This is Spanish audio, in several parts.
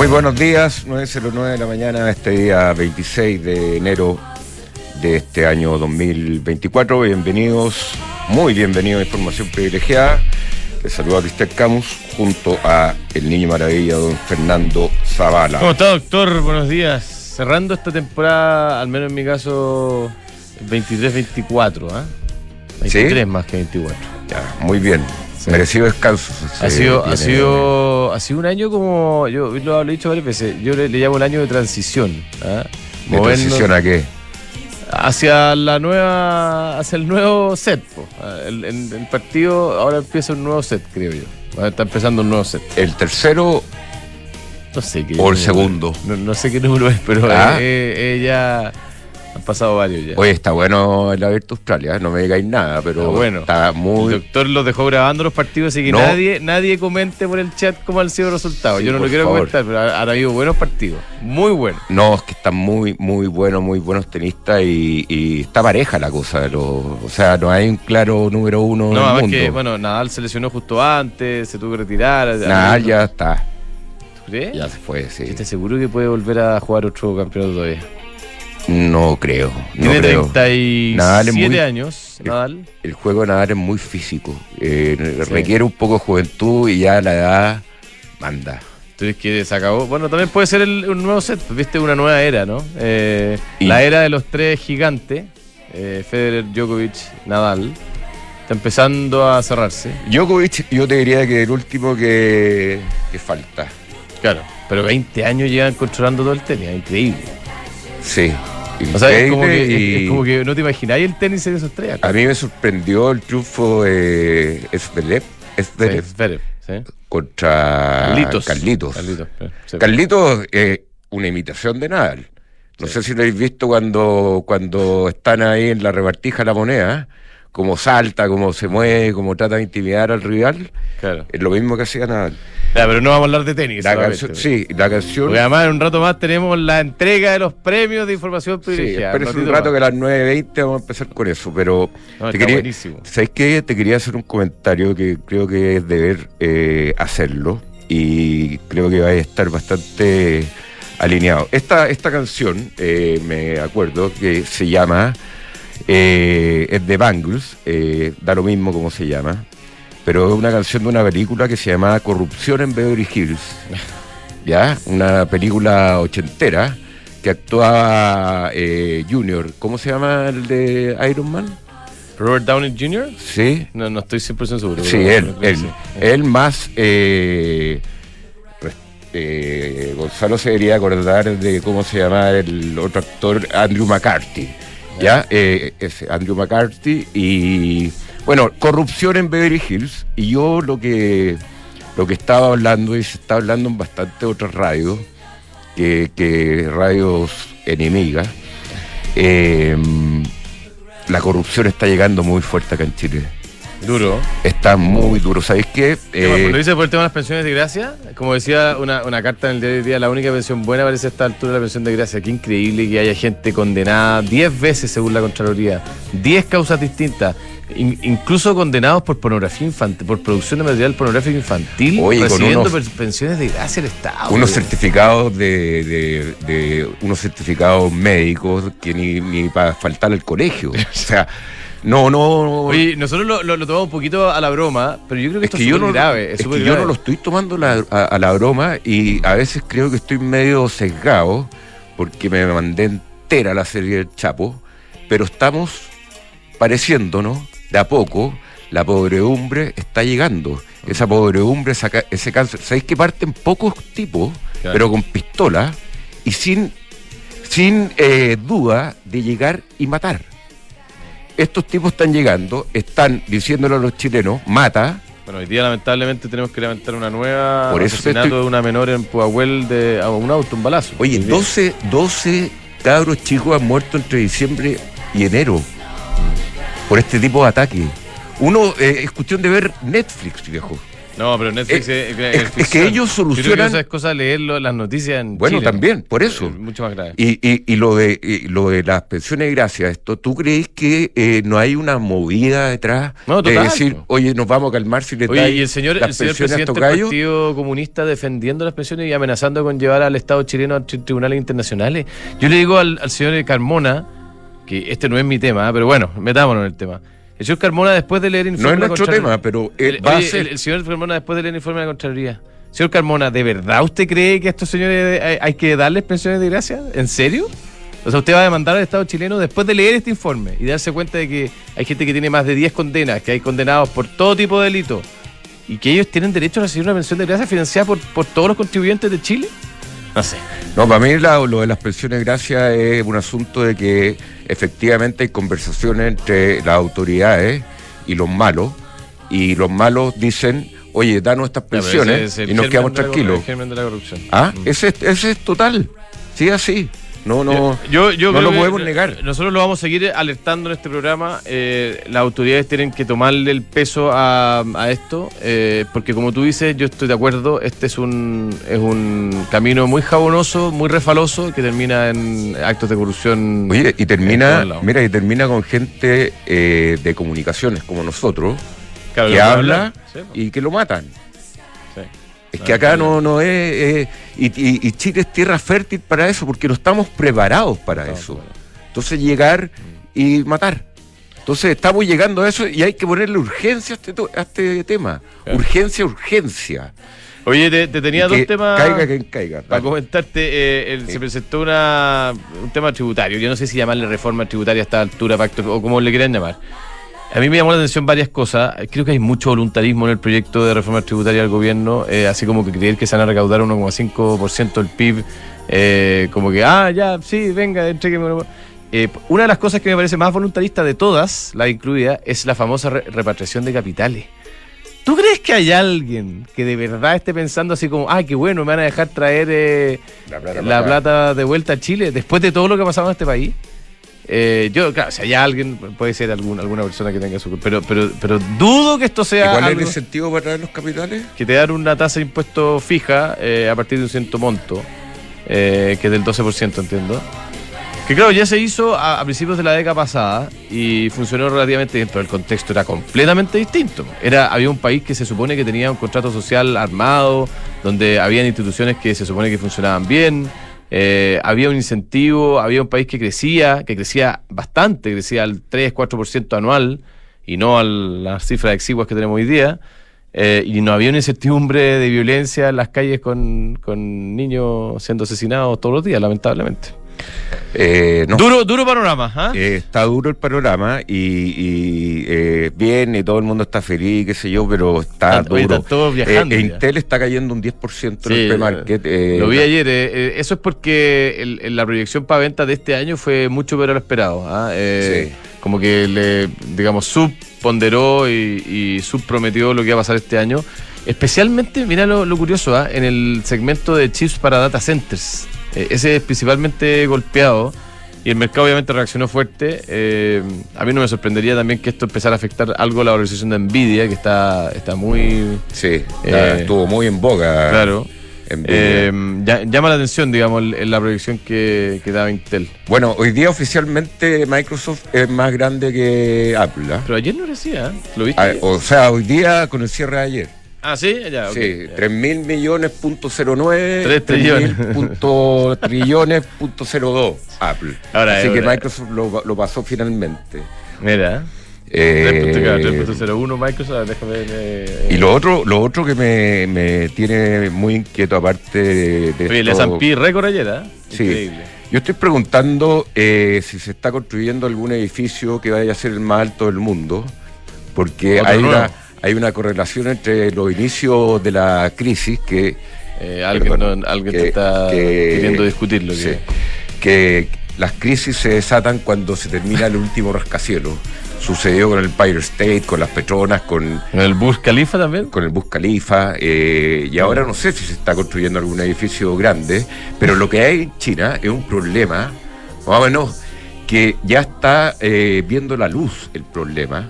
Muy buenos días, 9.09 de la mañana, este día 26 de enero de este año 2024. Bienvenidos, muy bienvenidos a Información Privilegiada. Les saluda Cristel Camus junto a el niño maravilla, don Fernando Zavala. ¿Cómo está, doctor? Buenos días. Cerrando esta temporada, al menos en mi caso, 23-24, ¿ah? 23 más que 24. Ya, muy bien. Merecido descanso. Ha sido, ha, sido, ha sido un año como, yo lo he dicho varias veces, yo le, llamo el año de transición. ¿ah? ¿De transición a qué? Hacia la nueva, hacia el nuevo set. El, el, partido ahora empieza un nuevo set, creo yo. Está empezando un nuevo set. ¿El tercero no sé qué. O el segundo. No, sé qué número es, pero ¿Ah? ella han pasado varios ya. Oye, está bueno el Abierto Australia, no me digáis nada, pero está, bueno. está muy. El doctor los dejó grabando los partidos, así que nadie, nadie comente por el chat cómo han sido los resultados. Yo no lo quiero comentar, pero han habido buenos partidos, muy buenos. No, es que están muy, muy buenos, muy buenos tenistas y, está pareja la cosa. De los, o sea, no hay un claro número uno. No, además que, bueno, Nadal se lesionó justo antes, se tuvo que retirar. Nadal ya está. ¿Crees? Ya se fue, sí. ¿Estás seguro que puede volver a jugar otro campeonato todavía? No creo. No Tiene 37 años, Nadal. El, juego de Nadal es muy físico. Eh, requiere un poco de juventud y ya la edad manda. Entonces que se acabó. Bueno, también puede ser un nuevo set, viste, una nueva era, ¿no? Eh, la era de los tres gigantes, eh, Federer, Djokovic, Nadal, está empezando a cerrarse. Djokovic, yo te diría que el último que, que falta. Claro, pero 20 años llevan controlando todo el tenis, increíble. Sí. O sea, es como, que, como, que, no te imagináis el tenis en esos tres. A mí me sorprendió el triunfo de Esvelev, contra Carlitos. Carlitos. Carlitos, es una imitación de Nadal. No sé si lo habéis visto cuando, cuando están ahí en la repartija la moneda cómo salta, cómo se mueve, cómo trata de intimidar al rival. Claro. Es lo mismo que hacía Nadal. pero no vamos a hablar de tenis. La canción, sí, la canción. Porque además en un rato más tenemos la entrega de los premios de información privilegiada. Sí, un rato que a las 9.20 vamos a empezar con eso, pero te quería, buenísimo. ¿sabes qué? Te quería hacer un comentario que creo que es deber eh, hacerlo y creo que va a estar bastante alineado. Esta, esta canción, eh, me acuerdo que se llama eh, es de Bangles, eh, da lo mismo como se llama, pero es una canción de una película que se llama Corrupción en Beverly Hills. ¿Ya? Una película ochentera que actuaba eh, Junior. ¿Cómo se llama el de Iron Man? Robert Downey Jr. Sí. No, no estoy 100% seguro. Sí, él, él, él más... Gonzalo se debería acordar de cómo se llama el otro actor, Andrew McCarthy. ¿Ya? Eh, es Andrew McCarthy y, bueno, corrupción en Beverly Hills. Y yo lo que, lo que estaba hablando, y se está hablando en bastante otras radios, que, radios enemigas, em, la corrupción está llegando muy fuerte acá en Chile. Duro. Está muy duro. ¿Sabéis qué? Eh, ¿Lo dice por el tema de las pensiones de gracia? Como decía una, carta en el día de día, la única pensión buena parece a esta altura la pensión de gracia. Qué increíble que haya gente condenada 10 veces según la Contraloría. 10 causas distintas. incluso condenados por pornografía infantil, por producción de material pornográfico infantil, recibiendo pensiones de gracia al Estado. Unos certificados de, de, unos certificados médicos que ni, ni para faltar al colegio. o sea, no, no. Oye, nosotros lo, tomamos un poquito a la broma, pero yo creo que esto es yo no, grave. Es, que yo no lo estoy tomando a, la broma y a veces creo que estoy medio sesgado porque me mandé entera la serie del Chapo, pero estamos pareciéndonos de a poco la podredumbre está llegando. Esa podredumbre, ese cáncer. ¿Sabéis que parten pocos tipos, pero con pistola y sin, sin eh, duda de llegar y matar? Estos tipos están llegando, están diciéndole a los chilenos, mata. Bueno, hoy día lamentablemente tenemos que levantar una nueva Por asesinato de una menor en Puahuel de a un auto, un balazo. Oye, 12, 12 cabros chicos han muerto entre diciembre y enero por este tipo de ataque. Uno, eh, es cuestión de ver Netflix, viejo. No, pero Netflix Eh, es, es- es que ficción. ellos que solucionan- esa es cosa leerlo, las noticias en Bueno, Chile. también, por eso. Eh, mucho más grave. Y, y, y lo de y lo de las pensiones de gracia, esto, ¿tú crees que eh, no hay una movida detrás No, de total, decir, po. oye, nos vamos a calmar si le Oye, y el señor, las el señor presidente del? Partido Comunista defendiendo las pensiones y amenazando con llevar al Estado chileno a tri- tribunales internacionales. Yo le digo al, al señor Carmona, que este no es mi tema, ¿eh? pero bueno, metámonos en el tema. El señor Carmona, después de leer el No informe es de la nuestro tema, pero él el, va a oye, ser... el- el señor Carmona, después de leer el informe de la Contraloría. Señor Carmona, ¿de verdad usted cree que a estos señores hay, hay que darles pensiones de gracia? ¿En serio? O sea, usted va a demandar al Estado chileno después de leer este informe y darse cuenta de que hay gente que tiene más de 10 condenas, que hay condenados por todo tipo de delitos y que ellos tienen derecho a recibir una pensión de gracia financiada por, por todos los contribuyentes de Chile. No sé. No, para mí la- lo de las pensiones de gracia es un asunto de que efectivamente hay conversaciones entre las autoridades y los malos, y los malos dicen, oye, danos estas pensiones y nos quedamos tranquilos. ¿Ah? Ese, es- ese es total. Sí, así. No, no, Yo- yo no lo podemos negar. Nosotros lo vamos a seguir alertando en este programa. Eh, las autoridades tienen que tomarle el peso a, a esto, eh, porque como tú dices, yo estoy de acuerdo, este es un, es un camino muy jabonoso, muy refaloso, que termina en actos de corrupción. Oye, y termina, lados. mira, y termina con gente eh, de comunicaciones como nosotros, Claro, que habla hablar. Po. y que lo matan. Es que acá no, no es. y, y- y Chile es tierra fértil para eso, porque no estamos preparados para eso. Entonces, llegar y matar. Entonces, estamos llegando a eso y hay que ponerle urgencia a este, a este tema. Claro. Urgencia, urgencia. Oye, te, te tenía dos temas. Caiga quien caiga. Para comentarte, eh, el- Sí. se presentó una, un tema tributario. Yo no sé si llamarle reforma tributaria a esta altura, pacto, o como le quieran llamar. A mí me llamó la atención varias cosas. Creo que hay mucho voluntarismo en el proyecto de reforma tributaria del gobierno, eh, así como que creer que se van a recaudar 1,5% del PIB, eh, como que, ah, ya, sí, venga, entrégueme. Eh, una de las cosas que me parece más voluntarista de todas, la incluida, es la famosa re- repatriación de capitales. ¿Tú crees que hay alguien que de verdad esté pensando así como, ah, qué bueno, me van a dejar traer eh, La plata la plata de vuelta a Chile después de todo lo que ha pasado en este país? Eh, yo, claro, si hay alguien, puede ser algún, alguna persona que tenga su. Pero, pero, pero dudo que esto ¿Y sea. cuál es el incentivo para traer los capitales? que te dan una tasa de impuesto fija eh, a partir de un cierto monto, eh, que es del 12%, entiendo. Que claro, ya se hizo a, a principios de la década pasada y funcionó relativamente bien, pero el contexto era completamente distinto. Era, había un país que se supone que tenía un contrato social armado, donde habían instituciones que se supone que funcionaban bien, eh, había un incentivo, había un país que crecía, que crecía bastante, crecía al 3-4% anual y no a las cifras exiguas que tenemos hoy día. Eh, y no había una incertidumbre de violencia en las calles con, con niños siendo asesinados todos los días, lamentablemente. Eh, no. Duro, duro panorama, ¿ah? Eh, está duro el panorama y, y, eh, bien y todo el mundo está feliz, qué sé yo, pero está oye, duro. están todos viajando Eh, ya. Intel está cayendo un 10% en Sí, el pre-market. eh, Lo vi ayer. eh, eh, eso es porque el- la proyección para venta de este año fue mucho peor a lo esperado. ¿ah? Eh, Sí. Como que le, digamos, subponderó y, y subprometió lo que iba a pasar este año. Especialmente, mira lo, lo curioso, ¿ah? en el segmento de chips para data centers. Eh, ese es principalmente golpeado. Y el mercado obviamente reaccionó fuerte. Eh, a mí no me sorprendería también que esto empezara a afectar algo la valorización de Nvidia, que está, está muy... Sí, está- Eh, estuvo muy en boga. Claro. Eh, llama la atención, digamos, el- la proyección que, que daba Intel. Bueno, hoy día oficialmente Microsoft es más grande que Apple. ¿ah? Pero ayer no lo decía, ¿eh? ¿lo viste? Ah, o sea, hoy día con el cierre de ayer. Ah, sí, ya, ok. sí, Ya. 3 mil millones punto 09, Tres 3 trillones. punto trillones punto 02 Apple. Ahora, Así eh, que ahora- Microsoft lo, lo pasó finalmente. Mira, Eh, 3.01 Microsoft, déjame ver. eh, y lo otro, lo otro que me, me tiene muy inquieto aparte de, de Oye, el esto- S&P récord ayer, ¿eh? Sí. Increíble. Yo estoy preguntando eh, si se está construyendo algún edificio que vaya a ser el más alto del mundo, porque hay nuevo. una, hay una correlación entre los inicios de la crisis que Eh, alguien Perdón, no- alguien que- te está que- queriendo discutirlo. sí, que- las crisis se desatan cuando se termina el último rascacielos. Sucedió con el Empire State, con las Petronas, con, ¿En el Burj Khalifa también? con el Bus Khalifa, eh, y ahora no sé si se está construyendo algún edificio grande, pero lo que hay en China es un problema, más o menos, que ya está eh, viendo la luz el problema.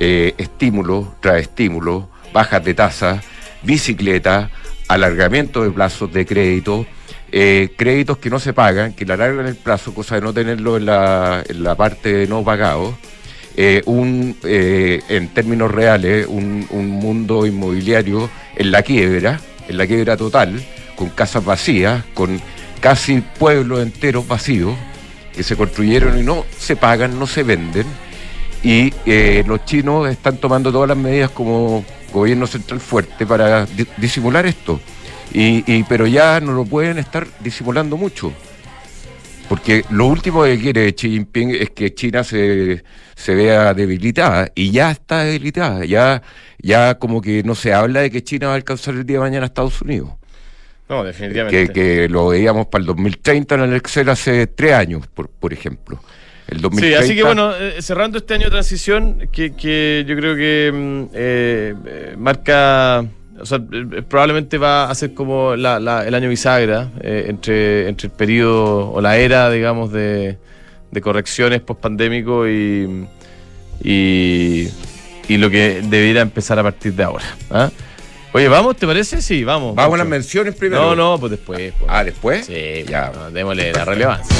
Eh, estímulo tras estímulo, bajas de tasa, bicicleta, alargamiento de plazos de crédito, eh, créditos que no se pagan, que le alargan el plazo, cosa de no tenerlo en la, en la parte de no pagado. Eh, un, eh, en términos reales, un, un mundo inmobiliario en la quiebra, en la quiebra total, con casas vacías, con casi pueblos enteros vacíos, que se construyeron y no se pagan, no se venden. Y eh, los chinos están tomando todas las medidas como gobierno central fuerte para di- disimular esto. Y, y- pero ya no lo pueden estar disimulando mucho. Porque lo último que quiere Xi Jinping es que China se, se vea debilitada. Y ya está debilitada. Ya, ya como que no se habla de que China va a alcanzar el día de mañana a Estados Unidos. No, definitivamente. Que, que lo veíamos para el 2030 en el Excel hace tres años, por, por ejemplo. El 2030, Sí, así que bueno, eh, cerrando este año de transición, que, que yo creo que mm, eh, eh, marca, o sea, probablemente va a ser como la- la- el año bisagra eh, entre, entre el periodo o la era, digamos, de, de correcciones post-pandémico y, y, y lo que debiera empezar a partir de ahora. ¿ah? Oye, ¿vamos? ¿Te parece? Sí, vamos. Vamos a las menciones primero. No, no, pues después. pues. Ah, después. Sí, ya. no, démosle la relevancia.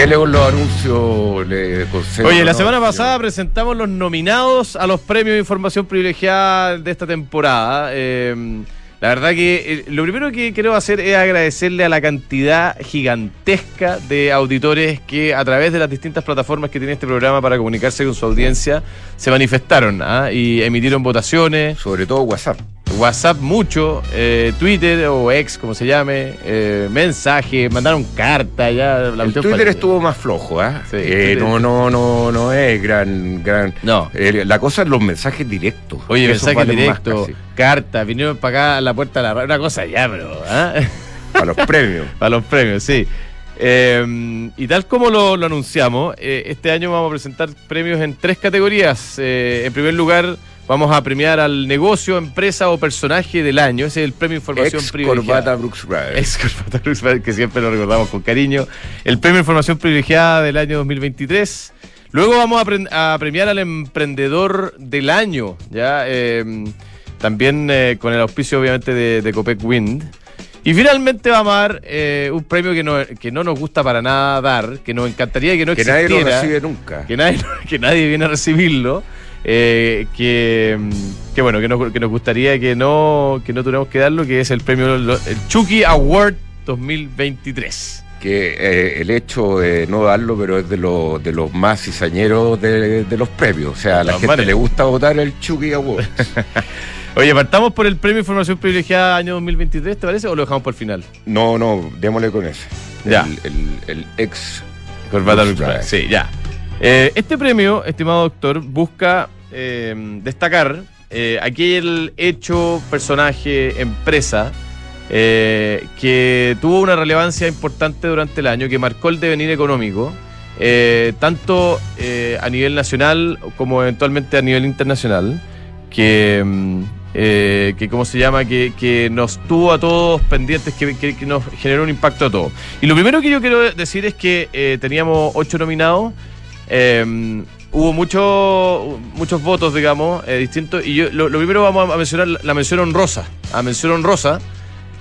Dele con los anuncios. Le Oye, la ¿no? semana señor? pasada presentamos los nominados a los premios de información privilegiada de esta temporada. Eh, la verdad que eh, lo primero que quiero hacer es agradecerle a la cantidad gigantesca de auditores que a través de las distintas plataformas que tiene este programa para comunicarse con su audiencia se manifestaron ¿ah? y emitieron votaciones. Sobre todo WhatsApp. WhatsApp mucho, eh, Twitter o ex, como se llame, eh, mensajes, mandaron cartas, ya la el Twitter estuvo más flojo, ¿ah? Sí, Eh, no, no, no, no es gran, gran. No. La cosa es los mensajes directos. Oye, Esos mensaje valen más directo, casi, carta, vinieron para acá a la puerta de la radio, una cosa ya, pero. ¿ah? para los premios. para los premios, sí. Eh, y tal como lo, lo anunciamos, eh, este año vamos a presentar premios en tres categorías. Eh, en primer lugar, vamos a premiar al negocio, empresa o personaje del año. Ese es el premio Información Ex Privilegiada. Corbata Brooks Brothers. Ex Corbata Brooks Brothers, que siempre lo recordamos con cariño. El premio Información Privilegiada del año 2023. Luego vamos a, pre- a premiar al emprendedor del año, ya eh, también eh, con el auspicio obviamente de, de Copec Wind. Y finalmente vamos a dar eh, un premio que no, que no nos gusta para nada dar, que nos encantaría que no que nadie existiera lo recibe nunca. que nadie, que nadie viene a recibirlo. Eh, que, mm, que bueno, que nos, que nos gustaría que no, que no tuviéramos que darlo, que es el premio, lo- el Chucky Award 2023. que eh, el hecho de no darlo, pero es de, los de los más cizañeros de, de los premios. O sea, a la gente le gusta votar el Chucky Award. Oye, partamos por el premio Información Privilegiada año 2023, ¿te parece? ¿O lo dejamos por el final? no, no, démosle con ese. Ya. El, el- el ex. Corbata. Sí, ya. Eh, este premio, estimado doctor, busca eh, destacar eh, aquel hecho, personaje, empresa que tuvo una relevancia importante durante el año, que marcó el devenir económico, tanto a nivel nacional como eventualmente a nivel internacional, que, mm, que ¿cómo se llama? Que, nos tuvo a todos pendientes, que, nos generó un impacto a todos. Y lo primero que yo quiero decir es que teníamos ocho nominados. Eh, hubo mucho- muchos votos, digamos, eh, distintos. Y yo, lo, lo primero vamos a mencionar la mención honrosa. A mención honrosa,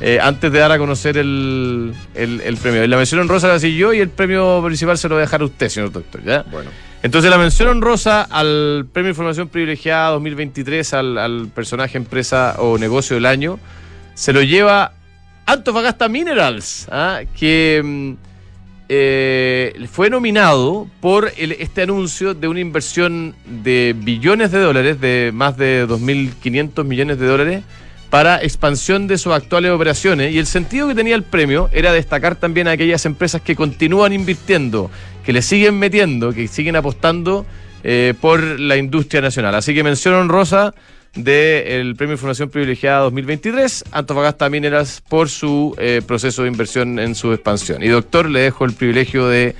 eh, antes de dar a conocer el, el- el premio. La mención honrosa la hice yo y el premio principal se lo voy a dejar a usted, señor doctor. ¿ya? Bueno, Entonces la mención honrosa al Premio Información Privilegiada 2023, al, al personaje, empresa o negocio del año, se lo lleva Antofagasta Minerals, ¿ah? que mm, eh, fue nominado por este anuncio de una inversión de billones de dólares, de más de 2.500 millones de dólares, para expansión de sus actuales operaciones. Y el sentido que tenía el premio era destacar también a aquellas empresas que continúan invirtiendo, que le siguen metiendo, que siguen apostando eh, por la industria nacional. Así que mención honrosa del Premio Información Privilegiada 2023, Antofagasta Mineras, por su eh, proceso de inversión en su expansión. Y doctor, le dejo el privilegio de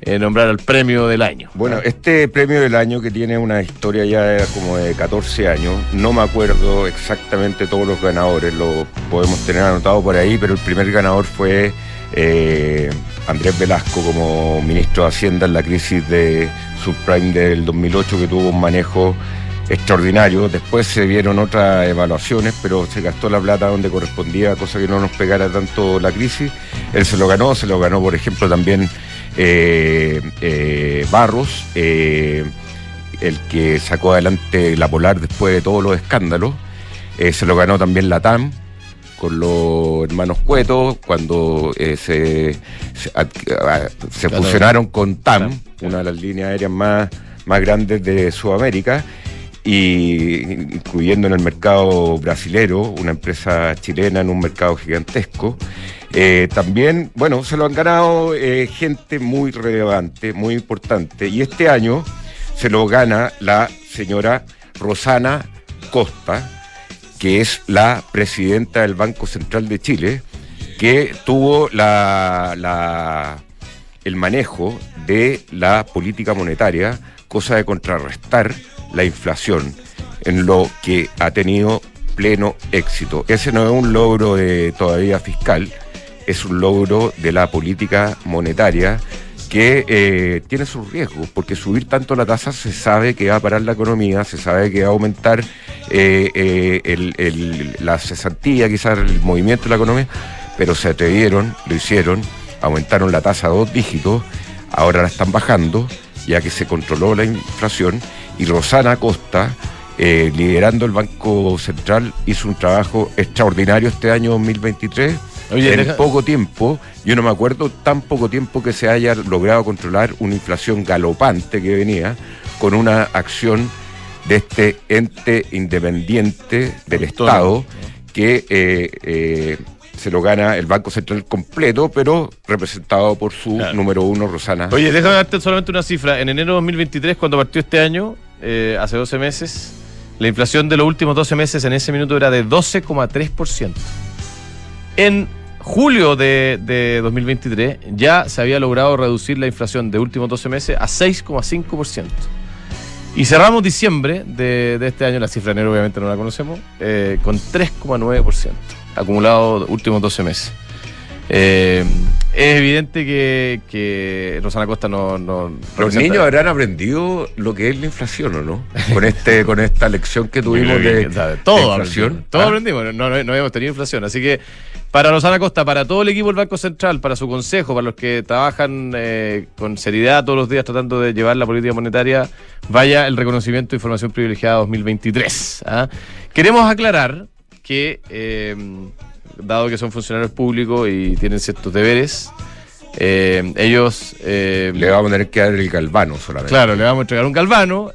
eh, nombrar al premio del año. Bueno, este premio del año que tiene una historia ya como de 14 años, no me acuerdo exactamente todos los ganadores, lo podemos tener anotado por ahí, pero el primer ganador fue eh, Andrés Velasco como ministro de Hacienda en la crisis de subprime del 2008 que tuvo un manejo extraordinario. Después se vieron otras evaluaciones, pero se gastó la plata donde correspondía, cosa que no nos pegara tanto la crisis. Él se lo ganó, se lo ganó, por ejemplo, también eh, eh, Barros, eh, el que sacó adelante la Polar después de todos los escándalos. se lo ganó también la TAM con los hermanos Cueto cuando se, se, fusionaron con TAM, una de las líneas aéreas más, más grandes de Sudamérica incluyendo en el mercado brasilero, una empresa chilena en un mercado gigantesco. Eh, también, bueno, se lo han ganado eh, gente muy relevante, muy importante. Y este año se lo gana la señora Rosana Costa, que es la presidenta del Banco Central de Chile, que tuvo el manejo de la política monetaria, cosa de contrarrestar la inflación, en lo que ha tenido pleno éxito. Ese no es un logro de todavía fiscal, es un logro de la política monetaria que eh, tiene sus riesgos, porque subir tanto la tasa se sabe que va a parar la economía, se sabe que va a aumentar eh, eh, la cesantía, quizás el movimiento de la economía, pero se atrevieron, lo hicieron, aumentaron la tasa a dos dígitos, ahora la están bajando, ya que se controló la inflación y Rosana Costa, eh, liderando el Banco Central, hizo un trabajo extraordinario este año 2023. en poco tiempo, yo no me acuerdo tan poco tiempo que se haya logrado controlar una inflación galopante que venía con una acción de este ente independiente del Estado que eh, eh, se lo gana el Banco Central completo, pero representado por su número uno, Rosana. Oye, déjame darte solamente una cifra. En enero de 2023, cuando partió este año, eh, hace 12 meses, la inflación de los últimos 12 meses en ese minuto era de 12,3%. En julio de, 2023 ya se había logrado reducir la inflación de últimos 12 meses a 6,5%. Y cerramos diciembre de, este año, la cifra enero obviamente no la conocemos, eh, con 3,9% acumulado últimos 12 meses. Eh, es evidente que, Rosana Costa no, Los niños habrán aprendido lo que es la inflación, ¿o no? Con este, con esta lección que tuvimos de, todo inflación. Todo ¿Ah? aprendimos, no, no, hemos tenido inflación. Así que para Rosana Costa, para todo el equipo del Banco Central, para su consejo, para los que trabajan eh, con seriedad todos los días tratando de llevar la política monetaria, vaya el reconocimiento de información privilegiada 2023. ¿ah? Queremos aclarar que, eh, dado que son funcionarios públicos y tienen ciertos deberes, eh, ellos... Eh, le vamos a tener que dar el galvano solamente. Claro, le vamos a entregar un galvano.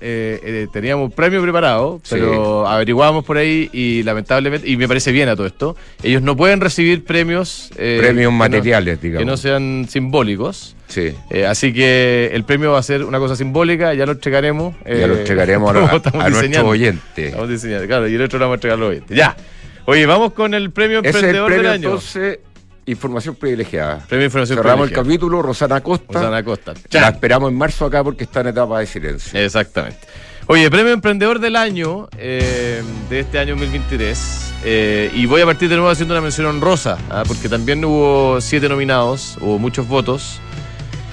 teníamos premio preparado, pero averiguamos por ahí y lamentablemente, y me parece bien a todo esto, ellos no pueden recibir premios... premios materiales, digamos. Que no sean simbólicos. Sí. así que el premio va a ser una cosa simbólica, ya lo entregaremos. ya lo entregaremos a, a nuestro oyente. Estamos diseñando, claro, y el otro lo vamos a entregar al oyente. Ya. Oye, vamos con el premio Emprendedor del Año. Entonces, información privilegiada. Premio Información Cerramos el capítulo, Rosana Costa. Rosana Costa. La esperamos en marzo acá porque está en etapa de silencio. Exactamente. Oye, premio Emprendedor del Año eh, de este año 2023. Eh, y voy a partir de nuevo haciendo una mención honrosa, ¿ah? porque también hubo siete nominados, hubo muchos votos.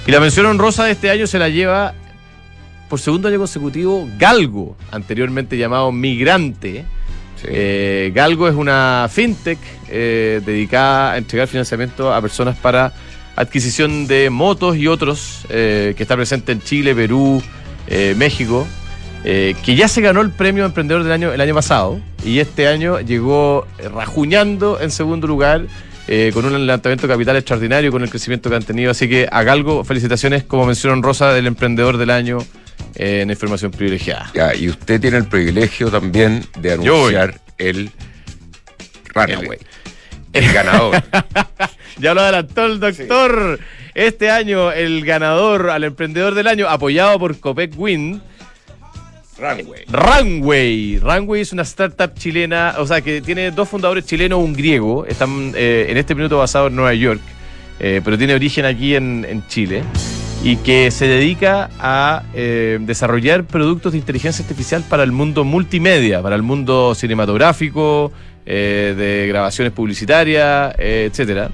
Y la mención honrosa de este año se la lleva por segundo año consecutivo Galgo, anteriormente llamado Migrante eh, Galgo es una fintech eh, dedicada a entregar financiamiento a personas para adquisición de motos y otros, eh, que está presente en Chile, Perú, México, que ya se ganó el premio Emprendedor del año el año pasado y este año llegó rajuñando en segundo lugar. con un levantamiento capital extraordinario, con el crecimiento que han tenido. Así que a Galgo, felicitaciones como mención Rosa del emprendedor del año en información privilegiada. y usted tiene el privilegio también de anunciar el Runaway. El, ganador. ya lo adelantó el doctor. Este año, el ganador al emprendedor del año, apoyado por Copec Wind. Runway. Runway. Runway es una startup chilena, o sea, que tiene dos fundadores chilenos, un griego. Están eh, en este minuto basados en Nueva York, eh, pero tiene origen aquí en, en Chile. Y que se dedica a eh, desarrollar productos de inteligencia artificial para el mundo multimedia, para el mundo cinematográfico, eh, de grabaciones publicitarias, eh, etcétera.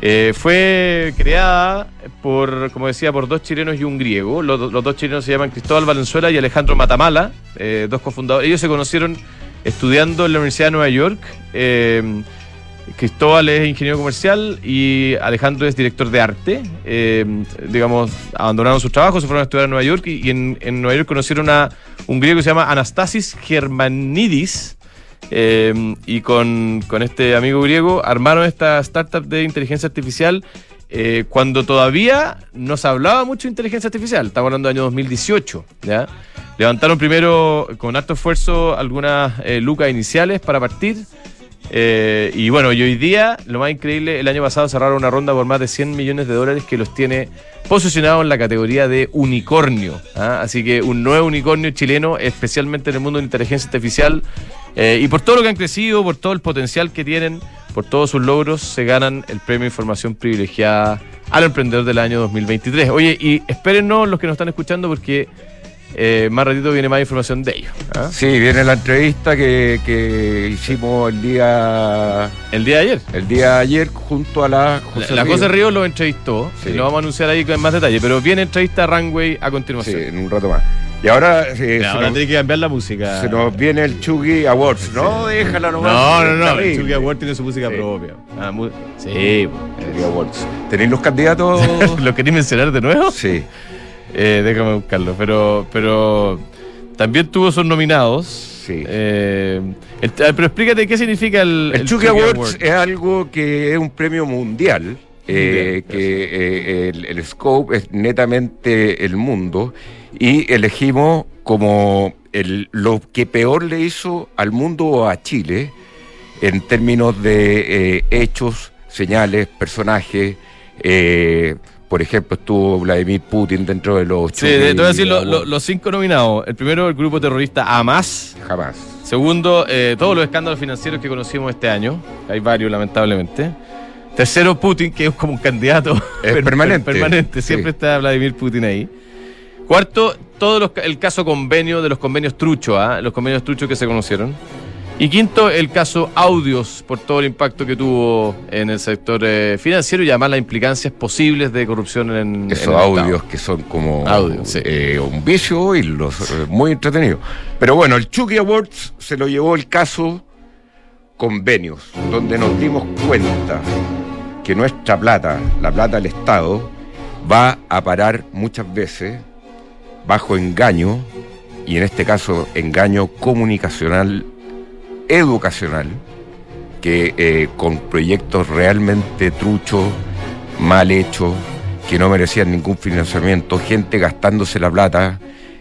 Eh, fue creada por, como decía, por dos chilenos y un griego. Los, dos chilenos se llaman Cristóbal Valenzuela y Alejandro Matamala, dos cofundadores. Ellos se conocieron estudiando en la Universidad de Nueva York. Cristóbal es ingeniero comercial y Alejandro es director de arte. Eh, digamos, abandonaron sus trabajos, se fueron a estudiar a Nueva York y, y en, en Nueva York conocieron a un griego que se llama Anastasis Germanidis. Eh, y con, con este amigo griego armaron esta startup de inteligencia artificial eh, cuando todavía no se hablaba mucho de inteligencia artificial. Estamos hablando del año 2018. ¿ya? Levantaron primero con alto esfuerzo algunas eh, lucas iniciales para partir. Eh, y bueno, y hoy día, lo más increíble, el año pasado cerraron una ronda por más de 100 millones de dólares que los tiene posicionados en la categoría de unicornio. ¿ah? Así que un nuevo unicornio chileno, especialmente en el mundo de inteligencia artificial. Eh, y por todo lo que han crecido, por todo el potencial que tienen, por todos sus logros, se ganan el premio Información Privilegiada al Emprendedor del año 2023. Oye, y espérennos los que nos están escuchando porque eh, más ratito viene más información de ellos. ¿ah? Sí, viene la entrevista que, que hicimos el día El día de ayer. el día de ayer junto a la La, José la Ríos. José Ríos lo entrevistó Sí. y lo vamos a anunciar ahí con más detalle, pero viene entrevista a Runway a Sí, continuación. en un rato más. Y ahora, eh, ahora nos, tiene que cambiar la música. se nos viene el Chugi Awards. No, déjala nomás. No, no, no. El Chucky Award tiene su música Sí. propia. Ah, mu- sí. Chugi Awards. ¿Tenéis los candidatos? ¿Lo queréis mencionar de nuevo? sí. Eh, déjame buscarlo. Pero, pero también tuvo sus nominados. Sí. Eh, el- pero explícate qué significa el, El, Chucky Chucky Awards Award. es algo que es un premio mundial. eh, que eh, el, el scope es netamente el mundo y elegimos como el, lo que peor le hizo al mundo o a Chile en términos de eh, hechos, señales, personajes. Eh, por ejemplo, estuvo Vladimir Putin dentro de los Sí, te voy a decir lo- lo- los cinco nominados. El primero, el grupo terrorista Hamas. Jamás. Segundo, eh, todos los escándalos financieros que conocimos este año. Hay varios, lamentablemente. Tercero, Putin, que es como un candidato Es per- permanente, per- permanente. sí. Siempre está Vladimir Putin ahí. Cuarto, todo los el caso convenio de los convenios truchos, ¿ah? los convenios truchos que se conocieron. Y quinto, el caso Audios, por todo el impacto que tuvo en el sector eh, financiero y además las implicancias posibles de corrupción en, en Esos el audios Estado. que son como sí. eh, un vicio oírlos, eh, muy entretenido. Pero bueno, el Chucky Awards se lo llevó el caso convenios, donde nos dimos cuenta que nuestra plata, la plata del Estado, va a parar muchas veces bajo engaño, y en este caso engaño comunicacional, educacional, que eh, con proyectos realmente truchos, mal hechos, que no merecían ningún financiamiento, gente gastándose la plata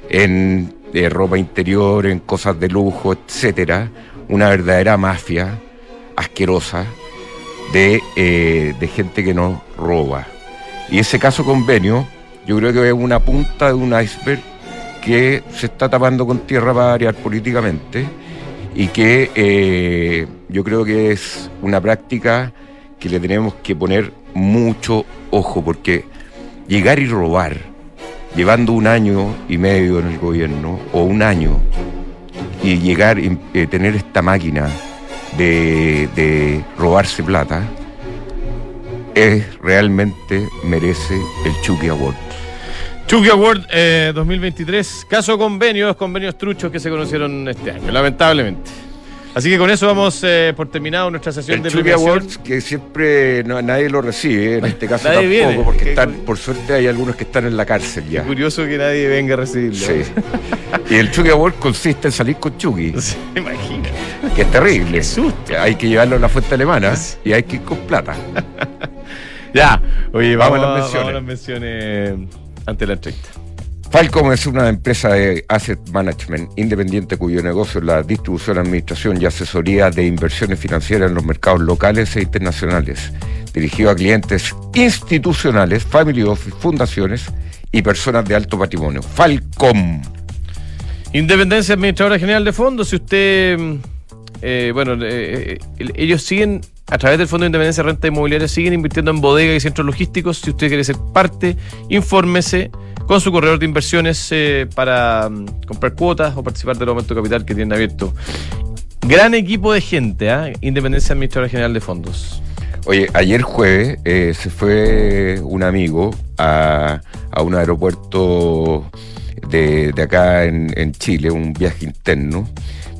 en eh, ropa interior, en cosas de lujo, etcétera, una verdadera mafia asquerosa de, eh, de gente que nos roba. Y ese caso convenio, yo creo que es una punta de un iceberg que se está tapando con tierra para variar políticamente y que eh, yo creo que es una práctica que le tenemos que poner mucho ojo, porque llegar y robar, llevando un año y medio en el gobierno, o un año, y llegar y eh, tener esta máquina de, robarse plata, es realmente merece el Chucky Award. Chucky Award eh, 2023, caso convenio, los convenios truchos que se conocieron este año, lamentablemente. Así que con eso vamos eh, por terminado nuestra sesión El de Chucky. Awards, que siempre no- nadie lo recibe, en este caso tampoco, viene. porque están, por suerte hay algunos que están en la cárcel ya. Curioso que nadie venga a recibirlo. Sí. Y el Chucky Award consiste en salir con Chucky, Sí, imagina. que es terrible. Qué susto. Hay que llevarlo a la fuente alemana y hay que ir con plata. Ya, oye, Vamos vamos, a las menciones. vamos a las menciones ante la entrevista. Falcom es una empresa de asset management independiente cuyo negocio es la distribución, administración y asesoría de inversiones financieras en los mercados locales e internacionales, dirigido a clientes institucionales, family office, fundaciones y personas de alto patrimonio. Falcom. Independencia Administradora General de Fondos, si usted, mm, eh, bueno, eh, eh, ellos siguen a través del Fondo de Independencia Renta Inmobiliaria siguen invirtiendo en bodegas y centros logísticos. Si usted quiere ser parte, infórmese con su corredor de inversiones eh, para mm, comprar cuotas o participar del aumento de capital que tienen abierto. Gran equipo de gente, ¿ah? Independencia Administradora General de Fondos. Oye, ayer jueves eh, se fue un amigo a, a un aeropuerto de, de acá en Chile, un viaje interno.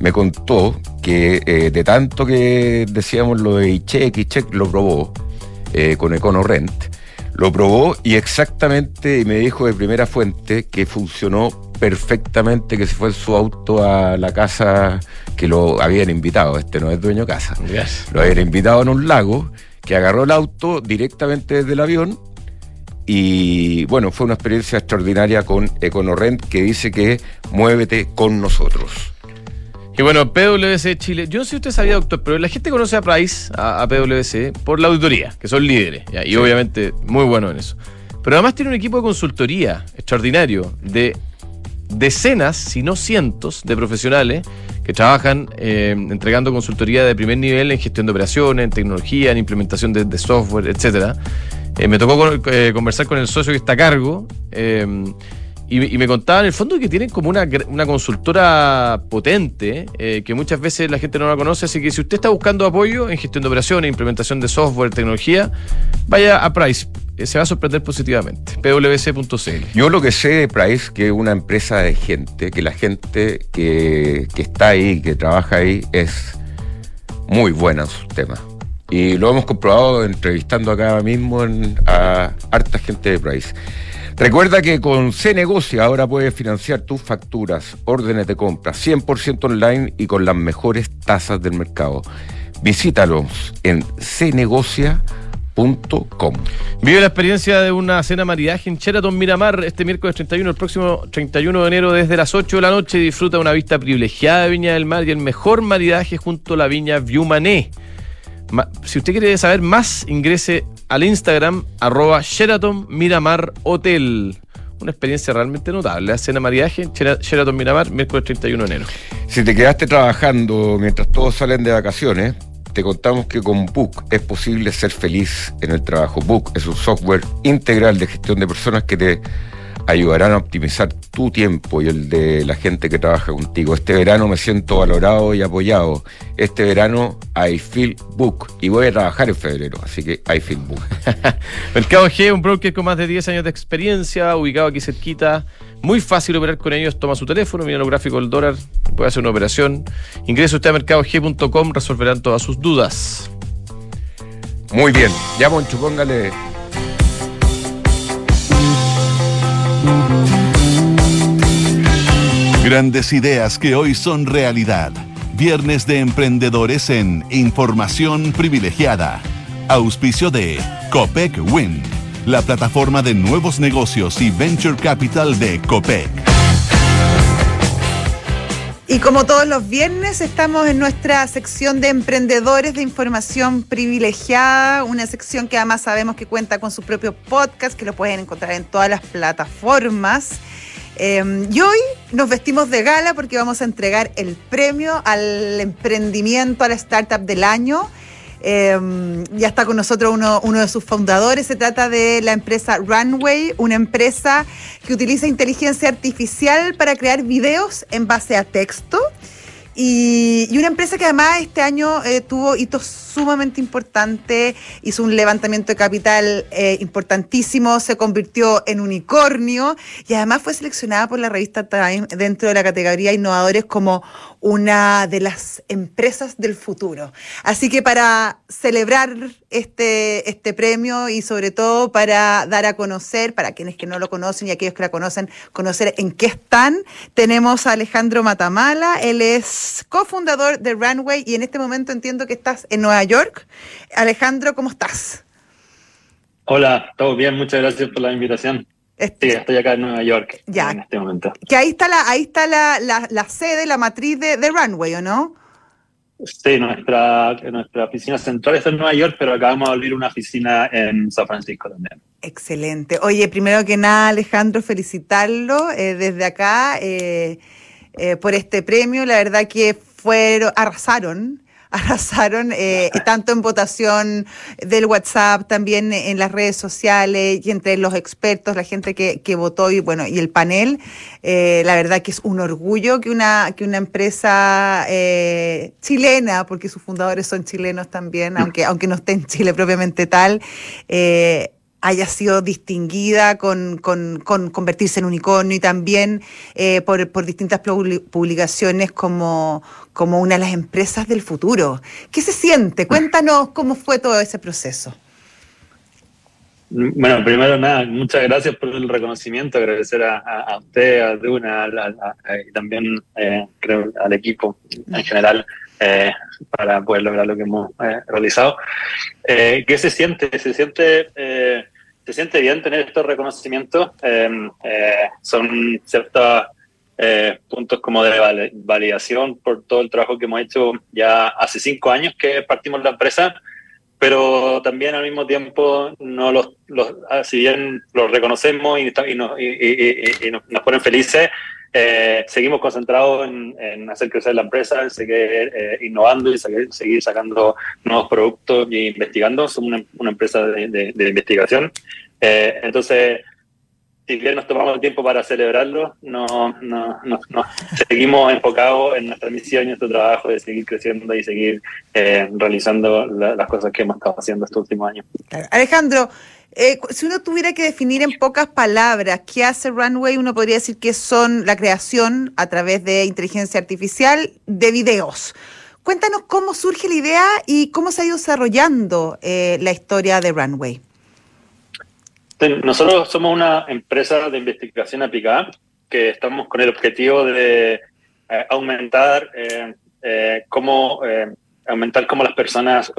Me contó que eh, de tanto que decíamos lo de iCheck, iCheck lo probó eh, con EconoRent. Lo probó y exactamente, y me dijo de primera fuente que funcionó perfectamente, que se fue en su auto a la casa que lo habían invitado. Este no es dueño casa. Lo habían invitado en un lago, que agarró el auto directamente desde el avión y bueno, fue una experiencia extraordinaria con EconoRent que dice que muévete con nosotros. Y bueno, PwC Chile, yo no sé si usted sabía, doctor, pero la gente conoce a Price, a, a PwC, por la auditoría, que son líderes, ya, y Sí. obviamente muy buenos en eso. Pero además tiene un equipo de consultoría extraordinario de decenas, si no cientos, de profesionales que trabajan eh, entregando consultoría de primer nivel en gestión de operaciones, en tecnología, en implementación de, de software, etcétera. Eh, me tocó con- eh, conversar con el socio que está a cargo y, me- contaba en el fondo que tienen como una, una consultora potente eh, que muchas veces la gente no la conoce, así que si usted está buscando apoyo en gestión de operaciones, implementación de software, tecnología, vaya a Price, eh, se va a sorprender positivamente, pwc.cl. Yo lo que sé de Price, que es una empresa de gente, que la gente que, que está ahí, que trabaja ahí, es muy buena en sus temas. Y lo hemos comprobado entrevistando acá mismo en- a harta gente de Price. Recuerda que con C Negocia ahora puedes financiar tus facturas, órdenes de compra 100% online y con las mejores tasas del mercado. Visítalos en cnegocia.com. Vive la experiencia de una cena maridaje en Sheraton Miramar este miércoles 31, el próximo 31 de enero desde las 8 de la noche. Disfruta una vista privilegiada de Viña del Mar y el mejor maridaje junto a la viña Viumané. Ma- Si usted quiere saber más, ingrese al Instagram arroba Sheraton Miramar Hotel. Una experiencia realmente notable. La cena maridaje en Shera- Sheraton Miramar, miércoles 31 de enero. Si te quedaste trabajando mientras todos salen de vacaciones, te contamos que con Book es posible ser feliz en el trabajo. Book es un software integral de gestión de personas que te ayudarán a optimizar tu tiempo y el de la gente que trabaja contigo. Este verano me siento valorado y apoyado. Este verano I feel Book y voy a trabajar en febrero, así que I feel Book. Mercado G, un broker con más de 10 años de experiencia, ubicado aquí cerquita. Muy fácil operar con ellos. Toma su teléfono, mira los gráficos del dólar, puede hacer una operación. Ingrese usted a mercadog.com, resolverán todas sus dudas. Muy bien, ya Moncho, póngale. Grandes ideas que hoy son realidad. Viernes de emprendedores en Información Privilegiada. Auspicio de Copec Win, la plataforma de nuevos negocios y venture capital de Copec. Y como todos los viernes, estamos en nuestra sección de emprendedores de información privilegiada, una sección que además sabemos que cuenta con su propio podcast, que lo pueden encontrar en todas las plataformas. Eh, y hoy nos vestimos de gala porque vamos a entregar el premio al emprendimiento, a la startup del año. Eh, ya está con nosotros uno, de sus fundadores. Se trata de la empresa Runway, una empresa que utiliza inteligencia artificial para crear videos en base a texto. Y, y una empresa que además este año eh, tuvo hitos sumamente importantes, hizo un levantamiento de capital eh, importantísimo, se convirtió en unicornio y además fue seleccionada por la revista Time dentro de la categoría innovadores como una de las empresas del futuro. Así que para celebrar este, este premio y sobre todo para dar a conocer, para quienes que no lo conocen y aquellos que la conocen, conocer en qué están, tenemos a Alejandro Matamala, él es cofundador de Runway y en este momento entiendo que estás en Nueva York. Alejandro, ¿cómo estás? Hola, todo bien, muchas gracias por la invitación. Este- Sí, estoy acá en Nueva York Ya. en este momento. que ahí está la, ahí está la, la- la sede, la matriz de, de Runway, ¿o no? Sí, nuestra, nuestra oficina central está en Nueva York, pero acabamos de abrir una oficina en San Francisco también. Excelente. Oye, primero que nada, Alejandro, felicitarlo eh, desde acá eh, eh, por este premio. La verdad que fueron, arrasaron. Arrasaron, eh, tanto en votación del WhatsApp, también en las redes sociales y entre los expertos, la gente que, que votó y bueno, y el panel. Eh, la verdad que es un orgullo que una, que una empresa eh, chilena, porque sus fundadores son chilenos también, aunque, aunque no esté en Chile propiamente tal, eh, haya sido distinguida con, con, con, convertirse en unicornio y también eh, por, por, distintas publicaciones como, como una de las empresas del futuro. ¿Qué se siente? Cuéntanos cómo fue todo ese proceso. Bueno, primero nada, muchas gracias por el reconocimiento, agradecer a, usted, a Duna, y también eh, creo al equipo en general eh, para poder lograr lo que hemos realizado. ¿Qué se siente? Se siente se siente bien tener estos reconocimientos. Em, eh, son ciertos eh, puntos como de validación por todo el trabajo que hemos hecho ya hace cinco años que partimos la empresa, pero también al mismo tiempo no los, los ah, si bien los reconocemos y, y, nos, y, nos, ponen felices, eh, seguimos concentrados en, hacer crecer la empresa, en seguir innovando y seguir, sacando nuevos productos e investigando. Somos una, una empresa de, de investigación eh, entonces, si bien nos tomamos el tiempo para celebrarlo, no, no, no, seguimos enfocados en nuestra misión y nuestro trabajo de seguir creciendo y seguir eh, realizando las cosas que hemos estado haciendo estos últimos años. Alejandro, eh, si uno tuviera que definir en pocas palabras qué hace Runway, uno podría decir que son la creación a través de inteligencia artificial de videos. Cuéntanos cómo surge la idea y cómo se ha ido desarrollando la historia de Runway. Nosotros somos una empresa de investigación aplicada que estamos con el objetivo de eh, aumentar eh, eh, cómo aumentar cómo las personas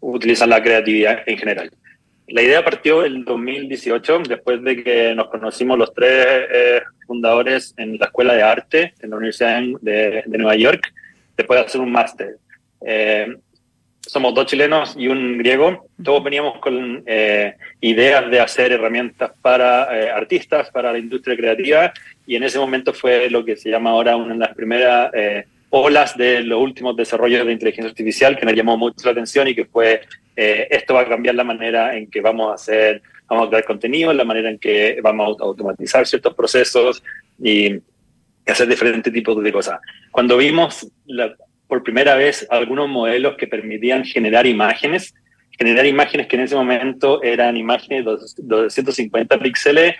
utilizan la creatividad en general. La idea partió en 2018, después de que nos conocimos los tres fundadores en la Escuela de Arte en la Universidad de, de Nueva York, después de hacer un máster somos dos chilenos y un griego. Todos veníamos con eh, ideas de hacer herramientas para eh, artistas, para la industria creativa, y en ese momento fue lo que se llama ahora una de las primeras eh, olas de los últimos desarrollos de inteligencia artificial que nos llamó mucho la atención y que fue esto va a cambiar la manera en que vamos a hacer, vamos a crear contenido, la manera en que vamos a automatizar ciertos procesos y hacer diferentes tipos de cosas. Cuando vimos la, por primera vez algunos modelos que permitían generar imágenes, generar imágenes que en ese momento eran imágenes de 250 píxeles,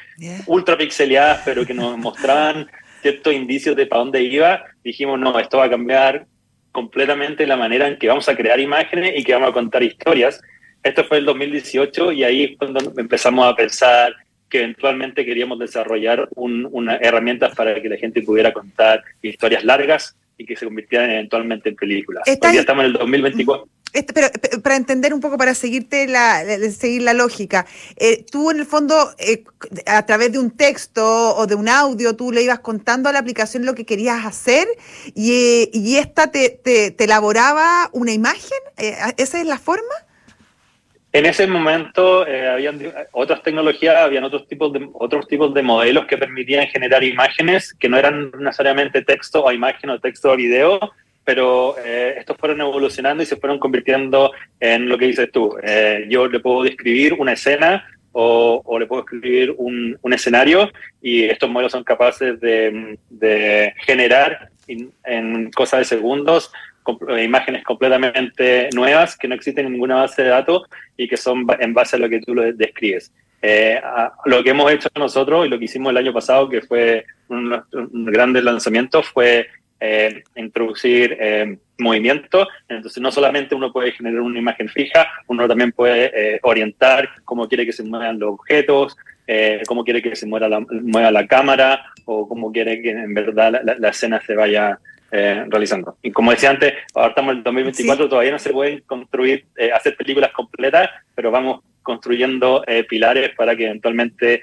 ultra pixeleadas, pero que nos mostraban ciertos indicios de para dónde iba. Dijimos, no, esto va a cambiar completamente la manera en que vamos a crear imágenes y que vamos a contar historias. Esto fue el 2018 y ahí cuando empezamos a pensar que eventualmente queríamos desarrollar una herramienta para que la gente pudiera contar historias largas y que se convirtieran eventualmente en películas. Hoy día estamos en el 2024. Este, pero, para entender un poco, para seguirte la, seguir la lógica, eh, tú en el fondo, eh, a través de un texto o de un audio, tú le ibas contando a la aplicación lo que querías hacer y, y esta te, te, te, elaboraba una imagen. Eh, ¿Esa es la forma? En ese momento eh, habían otras tecnologías, habían otros tipos, de, otros tipos de modelos que permitían generar imágenes que no eran necesariamente texto o imagen o texto o video, pero eh, estos fueron evolucionando y se fueron convirtiendo en lo que dices tú. Eh, yo le puedo describir una escena o, le puedo escribir un, un, escenario y estos modelos son capaces de, generar en cosas de segundos eh, imágenes completamente nuevas que no existen en ninguna base de datos y que son en base a lo que tú lo describes. Eh, lo que hemos hecho nosotros y lo que hicimos el año pasado, que fue un, un grandes lanzamientos, fue eh, introducir eh, movimiento. Entonces, no solamente uno puede generar una imagen fija, uno también puede orientar cómo quiere que se muevan los objetos, cómo quiere que se mueva la, mueva la cámara o cómo quiere que en verdad la, la escena se vaya eh, realizando. Y como decía antes, ahora estamos en el 2024, todavía no se pueden construir, eh, hacer películas completas, pero vamos construyendo eh, pilares para que eventualmente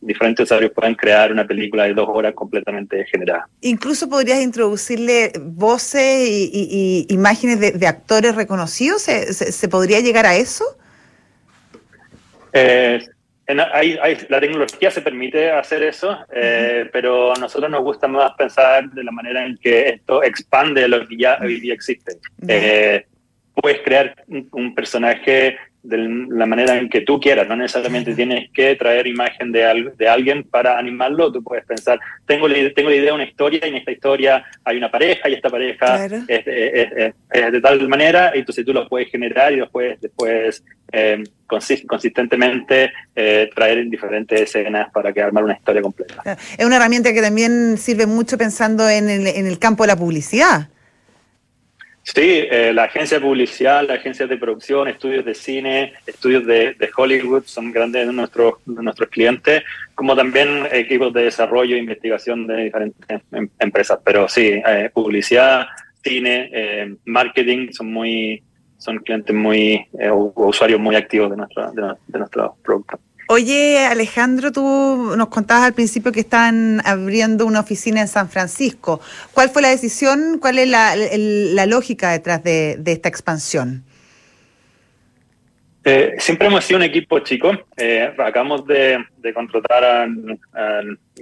diferentes usuarios puedan crear una película de dos horas completamente generada. Incluso podrías introducirle voces y, imágenes de, actores reconocidos. ¿Se, podría llegar a eso? la tecnología se permite hacer eso, eh, pero a nosotros nos gusta más pensar de la manera en que esto expande lo que ya hoy día existe. Eh, puedes crear un, personaje de la manera en que tú quieras, no necesariamente tienes que traer imagen de, de alguien para animarlo, tú puedes pensar, tengo, tengo la idea de una historia y en esta historia hay una pareja y esta pareja es, de tal manera, y entonces tú lo puedes generar y puedes después eh, consistentemente eh, traer en diferentes escenas para que armar una historia completa. Es una herramienta que también sirve mucho pensando en el, en el campo de la publicidad. Sí, eh, la agencia de publicidad, la agencia de producción, estudios de cine, estudios de, Hollywood son grandes de nuestros, nuestros clientes, como también equipos de desarrollo e investigación de diferentes em, empresas. Pero sí, eh, publicidad, cine, eh, marketing son muy son clientes muy usuarios muy activos de, nuestra, de, de nuestros productos. Oye, Alejandro, tú nos contabas al principio que están abriendo una oficina en San Francisco. ¿Cuál fue la decisión? ¿Cuál es la, lógica detrás de, esta expansión? Eh, siempre hemos sido un equipo chico. Eh, acabamos de, contratar a,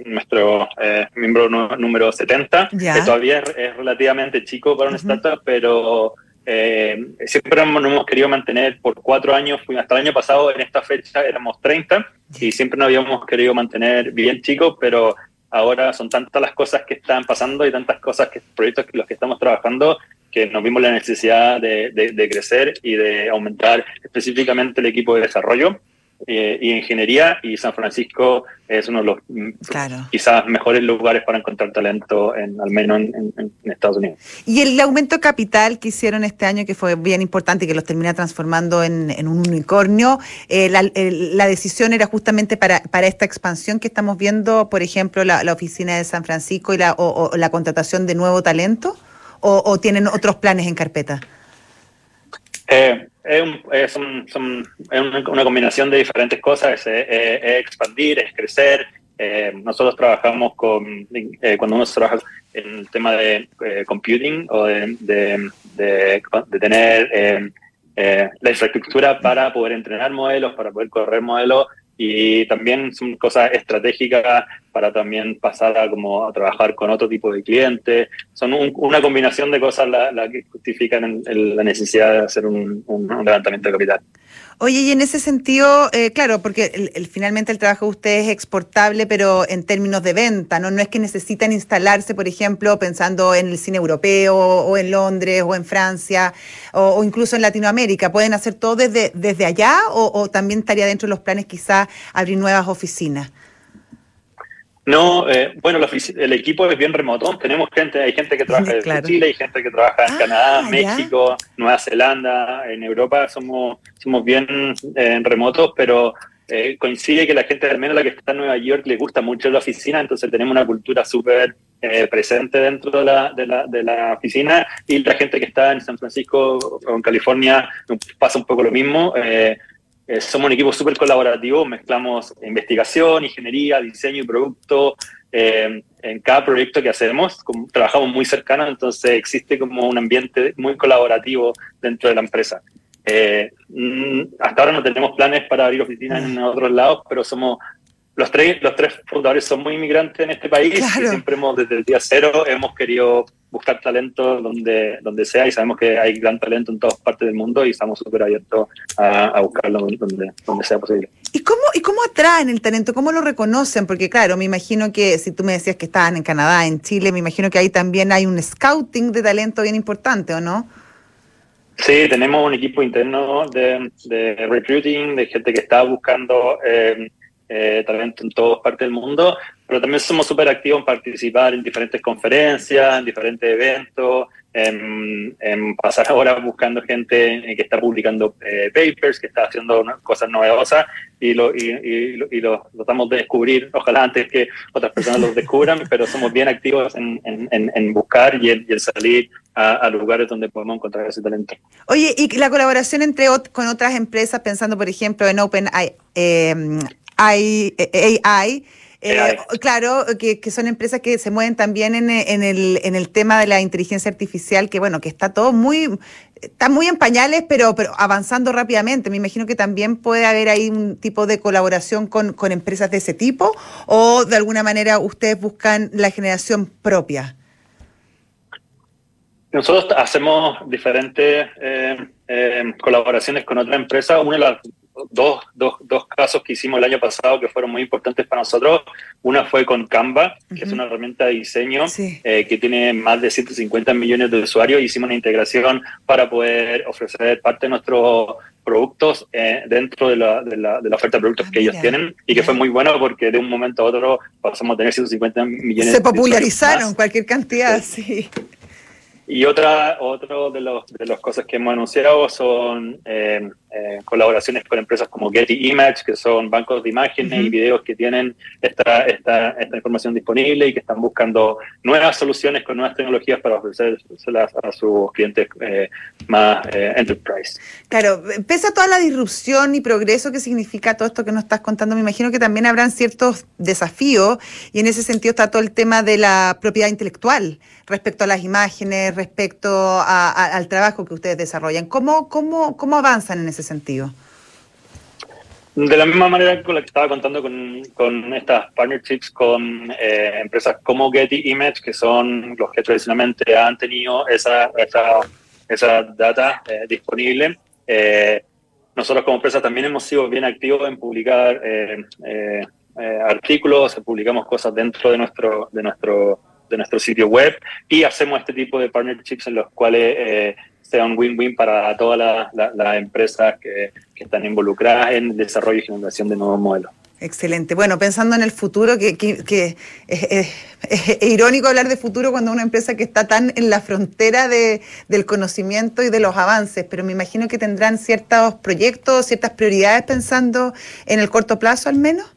nuestro eh, miembro número 70, que todavía es, relativamente chico para una startup, pero eh, siempre nos hemos querido mantener por cuatro años, hasta el año pasado en esta fecha éramos 30 y siempre nos habíamos querido mantener bien chicos, pero ahora son tantas las cosas que están pasando y tantas cosas, que proyectos que los que estamos trabajando, que nos vimos la necesidad de crecer y de aumentar específicamente el equipo de desarrollo. Eh, y ingeniería y San Francisco es uno de los mm, quizás mejores lugares para encontrar talento, en, al menos en, Estados Unidos. Y el aumento capital que hicieron este año, que fue bien importante y que los termina transformando en, un unicornio, eh, la, decisión era justamente para, para esta expansión que estamos viendo, por ejemplo, la, oficina de San Francisco y la, o, la contratación de nuevo talento, o tienen otros planes en carpeta. Eh, es, una combinación de diferentes cosas, es, expandir, es crecer. Eh, nosotros trabajamos con, eh, cuando uno trabaja en el tema de computing o de, de, tener la infraestructura para poder entrenar modelos, para poder correr modelos, y también son cosas estratégicas para también pasar a como a trabajar con otro tipo de clientes. Son una combinación de cosas la, que justifican la necesidad de hacer un, levantamiento de capital. Oye, y en ese sentido, eh, claro, porque el, finalmente el trabajo de ustedes es exportable, pero en términos de venta, ¿no? No es que necesitan instalarse, por ejemplo, pensando en el cine europeo o en Londres o en Francia o, incluso en Latinoamérica. ¿Pueden hacer todo desde, desde allá o, también estaría dentro de los planes quizá abrir nuevas oficinas? No, eh, bueno, el equipo es bien remoto. Tenemos gente, hay gente que trabaja en Chile, hay gente que trabaja en ah, Canadá, México, Nueva Zelanda, en Europa somos, somos bien eh, remotos, pero eh, coincide que la gente, al menos la que está en Nueva York, le gusta mucho la oficina, entonces tenemos una cultura súper presente dentro de la, de, la, de la oficina y la gente que está en San Francisco o en California pasa un poco lo mismo. Eh, somos un equipo súper colaborativo, mezclamos investigación, ingeniería, diseño y producto eh, en cada proyecto que hacemos. trabajamos muy cercanos, entonces existe como un ambiente muy colaborativo dentro de la empresa. Eh, mm, hasta ahora no tenemos planes para abrir oficinas en otros lados, pero somos los tres, los tres fundadores son muy inmigrantes en este país y siempre hemos, desde el día cero, hemos querido buscar talento donde, donde sea y sabemos que hay gran talento en todas partes del mundo y estamos súper abiertos a, buscarlo donde, donde sea posible. ¿Y cómo, ¿Y cómo atraen el talento? ¿Cómo lo reconocen? Porque claro, me imagino que si tú me decías que estaban en Canadá, en Chile, me imagino que ahí también hay un scouting de talento bien importante, ¿o no? Sí, tenemos un equipo interno de, de recruiting, de gente que está buscando... Eh, eh, talento en todas partes del mundo, pero también somos súper activos en participar en diferentes conferencias, en diferentes eventos, en, pasar ahora buscando gente que está publicando eh, papers, que está haciendo cosas novedosas y lo, y, y, lo, tratamos de descubrir, ojalá antes que otras personas los descubran, pero somos bien activos en, en, buscar y en, salir a, lugares donde podemos encontrar ese talento. Oye, y la colaboración entre con otras empresas, pensando por ejemplo en OpenAI, eh, AI, Eh, claro, que, son empresas que se mueven también en, el, en el tema de la inteligencia artificial, que bueno, que está todo muy, está muy en pañales, pero, pero avanzando rápidamente. Me imagino que también puede haber ahí un tipo de colaboración con, con empresas de ese tipo, o de alguna manera ustedes buscan la generación propia. Nosotros hacemos diferentes eh, eh, colaboraciones con otras empresas. Una de las dos, dos, dos, casos que hicimos el año pasado que fueron muy importantes para nosotros. Una fue con Canva, que es una herramienta de diseño eh, que tiene más de 150 millones de usuarios. Hicimos una integración para poder ofrecer parte de nuestros productos dentro de la, de, la, de la, oferta de productos que ah, ellos tienen. Y que fue muy bueno porque de un momento a otro pasamos a tener 150 millones Se popularizaron cualquier cantidad, sí. Y otra otro de los de las cosas que hemos anunciado son eh, eh, colaboraciones con empresas como Getty Image, que son bancos de imágenes y videos que tienen esta, esta, esta, información disponible y que están buscando nuevas soluciones con nuevas tecnologías para ofrecérselas a sus clientes eh, más enterprise. Claro, pese a toda la disrupción y progreso que significa todo esto que nos estás contando, me imagino que también habrán ciertos desafíos y en ese sentido está todo el tema de la propiedad intelectual respecto a las imágenes, respecto al trabajo que ustedes desarrollan. ¿Cómo, cómo, cómo avanzan en ese sentido? De la misma manera con la que estaba contando con, estas partnerships con eh, empresas como Getty Image, que son los que tradicionalmente han tenido esa, esa, esa data eh, disponible. Eh, nosotros como empresa también hemos sido bien activos en publicar artículos, publicamos cosas dentro de nuestro, de nuestro de nuestro sitio web y hacemos este tipo de partnerships en los cuales sea un win-win para todas las empresas que, están involucradas en el desarrollo y generación de nuevos modelos. Excelente. Bueno, pensando en el futuro, que, que, es, irónico hablar de futuro cuando una empresa que está tan en la frontera de, del conocimiento y de los avances, pero me imagino que tendrán ciertos proyectos, ciertas prioridades pensando en el corto plazo al menos.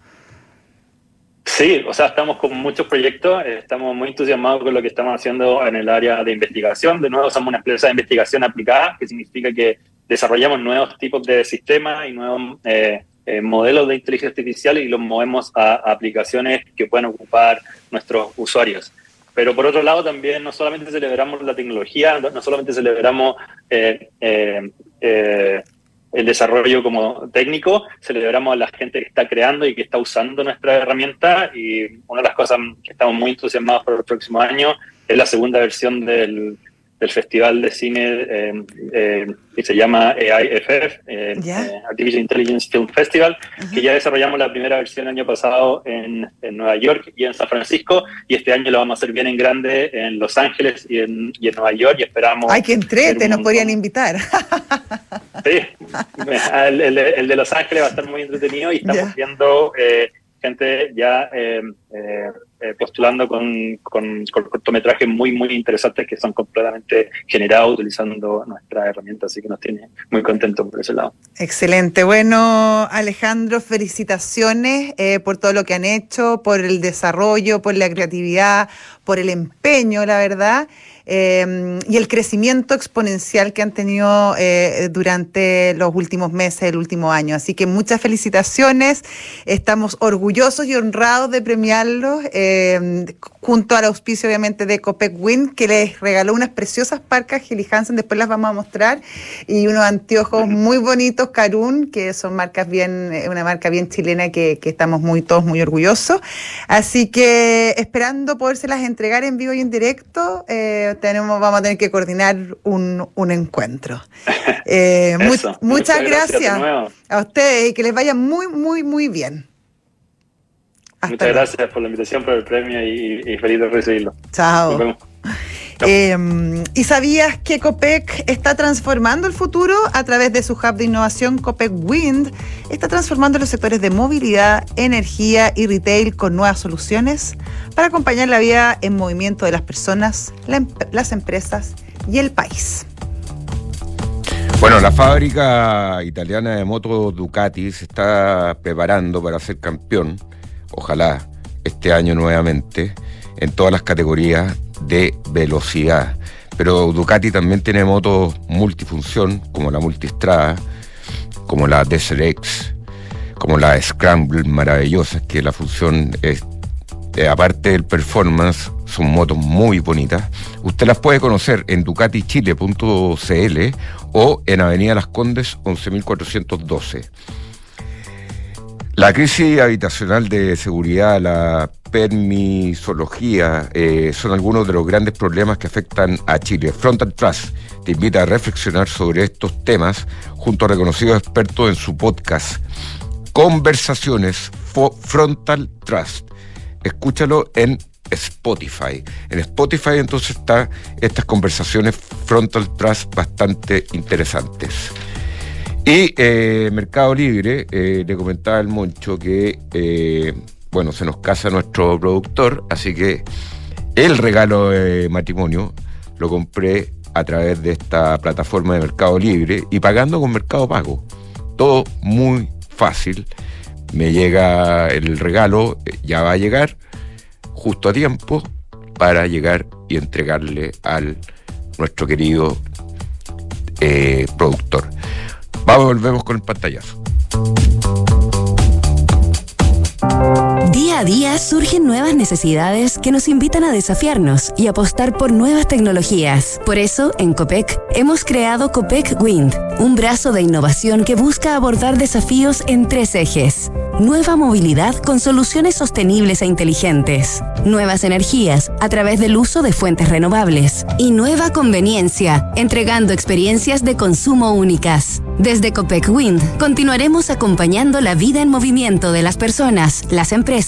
Sí, o sea, estamos con muchos proyectos, eh, estamos muy entusiasmados con lo que estamos haciendo en el área de investigación. De nuevo, somos una empresa de investigación aplicada, que significa que desarrollamos nuevos tipos de sistemas y nuevos eh, eh, modelos de inteligencia artificial y los movemos a, aplicaciones que puedan ocupar nuestros usuarios. Pero por otro lado, también no solamente celebramos la tecnología, no, solamente celebramos el desarrollo como técnico, celebramos a la gente que está creando y que está usando nuestra herramienta y una de las cosas que estamos muy entusiasmados por el próximo año es la segunda versión del, del Festival de Cine eh, eh, que se llama AIFF, eh, Artificial Intelligence Film Festival, que ya desarrollamos la primera versión el año pasado en, en, Nueva York y en San Francisco, y este año lo vamos a hacer bien en grande en Los Ángeles y en, y en Nueva York, y esperamos... ¡Ay, que entrete! Nos podrían invitar. Sí, el, el, de Los Ángeles va a estar muy entretenido y estamos viendo gente ya eh, eh, eh, postulando con, con, cortometrajes muy, muy interesantes que son completamente generados utilizando nuestra herramienta, así que nos tiene muy contentos por ese lado. Excelente. Bueno, Alejandro, felicitaciones por todo lo que han hecho, por el desarrollo, por la creatividad, por el empeño, la verdad. Em, y el crecimiento exponencial que han tenido eh, durante los últimos meses, el último año. Así que muchas felicitaciones, estamos orgullosos y honrados de premiarlos, em, junto al auspicio obviamente de Copec Win, que les regaló unas preciosas parcas Gilly Hansen, después las vamos a mostrar, y unos anteojos muy bonitos, Carun, que son marcas bien, eh, una marca bien chilena que, que estamos muy todos muy orgullosos. Así que esperando podérselas entregar en vivo y en directo. Eh, tenemos, vamos a tener que coordinar un, un encuentro. Eh, muchas, gracias, a ustedes y que les vaya muy, muy, muy bien. muchas gracias por la invitación, por el premio y, feliz de recibirlo. Chao. Em, ¿Y sabías que COPEC está transformando el futuro a través de su hub de innovación COPEC Wind? Está transformando los sectores de movilidad, energía y retail con nuevas soluciones para acompañar la vida en movimiento de las personas, las empresas y el país. Bueno, la fábrica italiana de motos Ducati se está preparando para ser campeón, ojalá este año nuevamente, en todas las categorías de velocidad. Pero Ducati también tiene motos multifunción, como la Multistrada, como la Desert X, como la Scramble maravillosa, que la función es, eh, aparte del performance, son motos muy bonitas. Usted las puede conocer en ducatichile.cl o en Avenida Las Condes 11412. La crisis habitacional de seguridad, la permisología, eh, son algunos de los grandes problemas que afectan a Chile. Frontal Trust te invita a reflexionar sobre estos temas junto a reconocidos expertos en su podcast Conversaciones Frontal Trust. Escúchalo en Spotify. En Spotify entonces está estas conversaciones Frontal Trust bastante interesantes. Y eh, Mercado Libre, eh, le comentaba al Moncho que, eh, bueno, se nos casa nuestro productor, así que el regalo de matrimonio lo compré a través de esta plataforma de Mercado Libre y pagando con Mercado Pago. Todo muy fácil. Me llega el regalo, ya va a llegar justo a tiempo para llegar y entregarle al nuestro querido productor. Vamos, volvemos con el pantallazo. Día a día surgen nuevas necesidades que nos invitan a desafiarnos y apostar por nuevas tecnologías. Por eso, en COPEC, hemos creado COPEC Wind, un brazo de innovación que busca abordar desafíos en tres ejes. Nueva movilidad con soluciones sostenibles e inteligentes. Nuevas energías a través del uso de fuentes renovables. Y nueva conveniencia, entregando experiencias de consumo únicas. Desde Copec Wind continuaremos acompañando la vida en movimiento de las personas, las empresas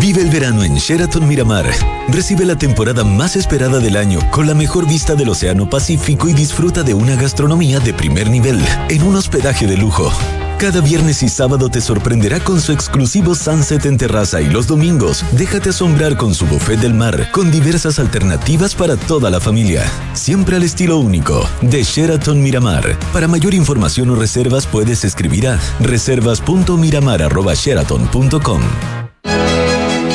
Vive el verano en Sheraton Miramar. Recibe la temporada más esperada del año con la mejor vista del Océano Pacífico y disfruta de una gastronomía de primer nivel en un hospedaje de lujo. Cada viernes y sábado te sorprenderá con su exclusivo sunset en terraza y los domingos déjate asombrar con su buffet del mar con diversas alternativas para toda la familia. Siempre al estilo único de Sheraton Miramar. Para mayor información o reservas puedes escribir a reservas.miramar.sheraton.com.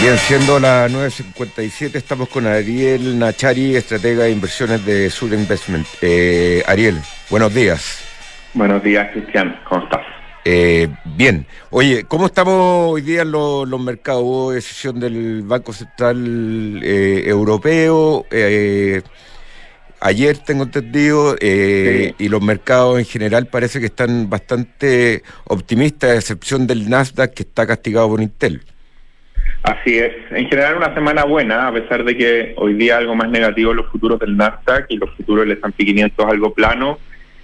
Bien, siendo las 9.57, estamos con Ariel Nachari, estratega de inversiones de Sur Investment. Eh, Ariel, buenos días. Buenos días, Cristian. ¿Cómo estás? Eh, bien. Oye, ¿cómo estamos hoy día en los, los mercados? Hubo decisión del Banco Central eh, Europeo. Eh, ayer tengo entendido, y los mercados en general parece que están bastante optimistas, a excepción del Nasdaq que está castigado por Intel. Así es. En general una semana buena, a pesar de que hoy día algo más negativo los futuros del Nasdaq y los futuros del S&P 500 algo plano.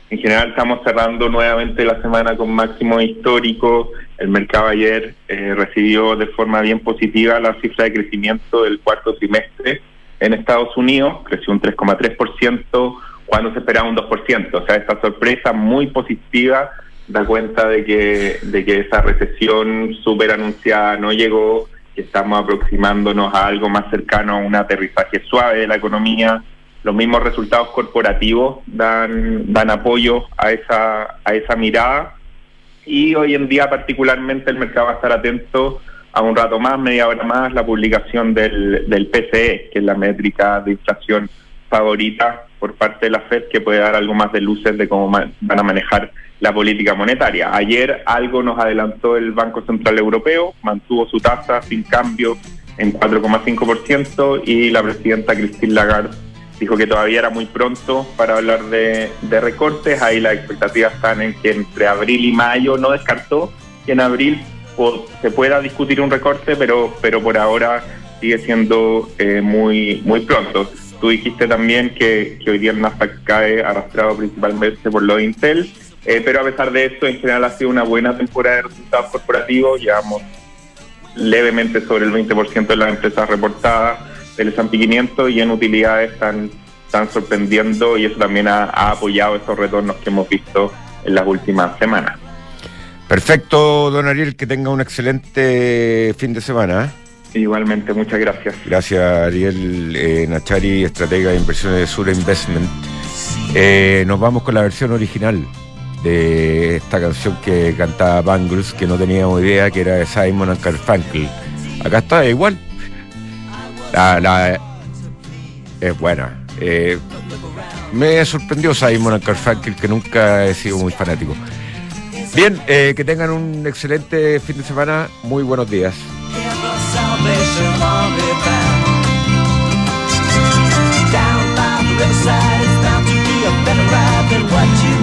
En general estamos cerrando nuevamente la semana con máximo histórico. El mercado ayer eh, recibió de forma bien positiva la cifra de crecimiento del cuarto trimestre en Estados Unidos, creció un 3,3% cuando se esperaba un 2%. O sea, esta sorpresa muy positiva da cuenta de que, de que esa recesión súper anunciada no llegó, que estamos aproximándonos a algo más cercano a un aterrizaje suave de la economía. Los mismos resultados corporativos dan, dan apoyo a esa, a esa mirada y hoy en día particularmente el mercado va a estar atento a un rato más, media hora más, la publicación del, del PCE, que es la métrica de inflación favorita por parte de la Fed, que puede dar algo más de luces de cómo van a manejar la política monetaria. Ayer algo nos adelantó el Banco Central Europeo, mantuvo su tasa sin cambio en 4,5% y la presidenta Christine Lagarde dijo que todavía era muy pronto para hablar de, recortes. Ahí las expectativas están en que entre abril y mayo no descartó que en abril se pueda discutir un recorte, pero, pero por ahora sigue siendo eh, muy, muy pronto. Tú dijiste también que, que hoy día el Nasdaq cae arrastrado principalmente por lo de Intel, eh, pero a pesar de esto, en general ha sido una buena temporada de resultados corporativos. Llevamos levemente sobre el 20% de las empresas reportadas del S&P 500 y en utilidades están, están sorprendiendo y eso también ha, ha apoyado esos retornos que hemos visto en las últimas semanas. Perfecto, don Ariel, que tenga un excelente fin de semana. Igualmente, muchas gracias. Gracias, Ariel eh, Nachari, estratega de inversiones de Sur Investment. Eh, nos vamos con la versión original de esta canción que cantaba Bangles, que no teníamos idea que era de Simon and Garfunkel. Acá está igual. La, es buena. Eh, me sorprendió Simon and Garfunkel, que nunca he sido muy fanático. Bien, eh, que tengan un excelente fin de semana. Muy buenos días.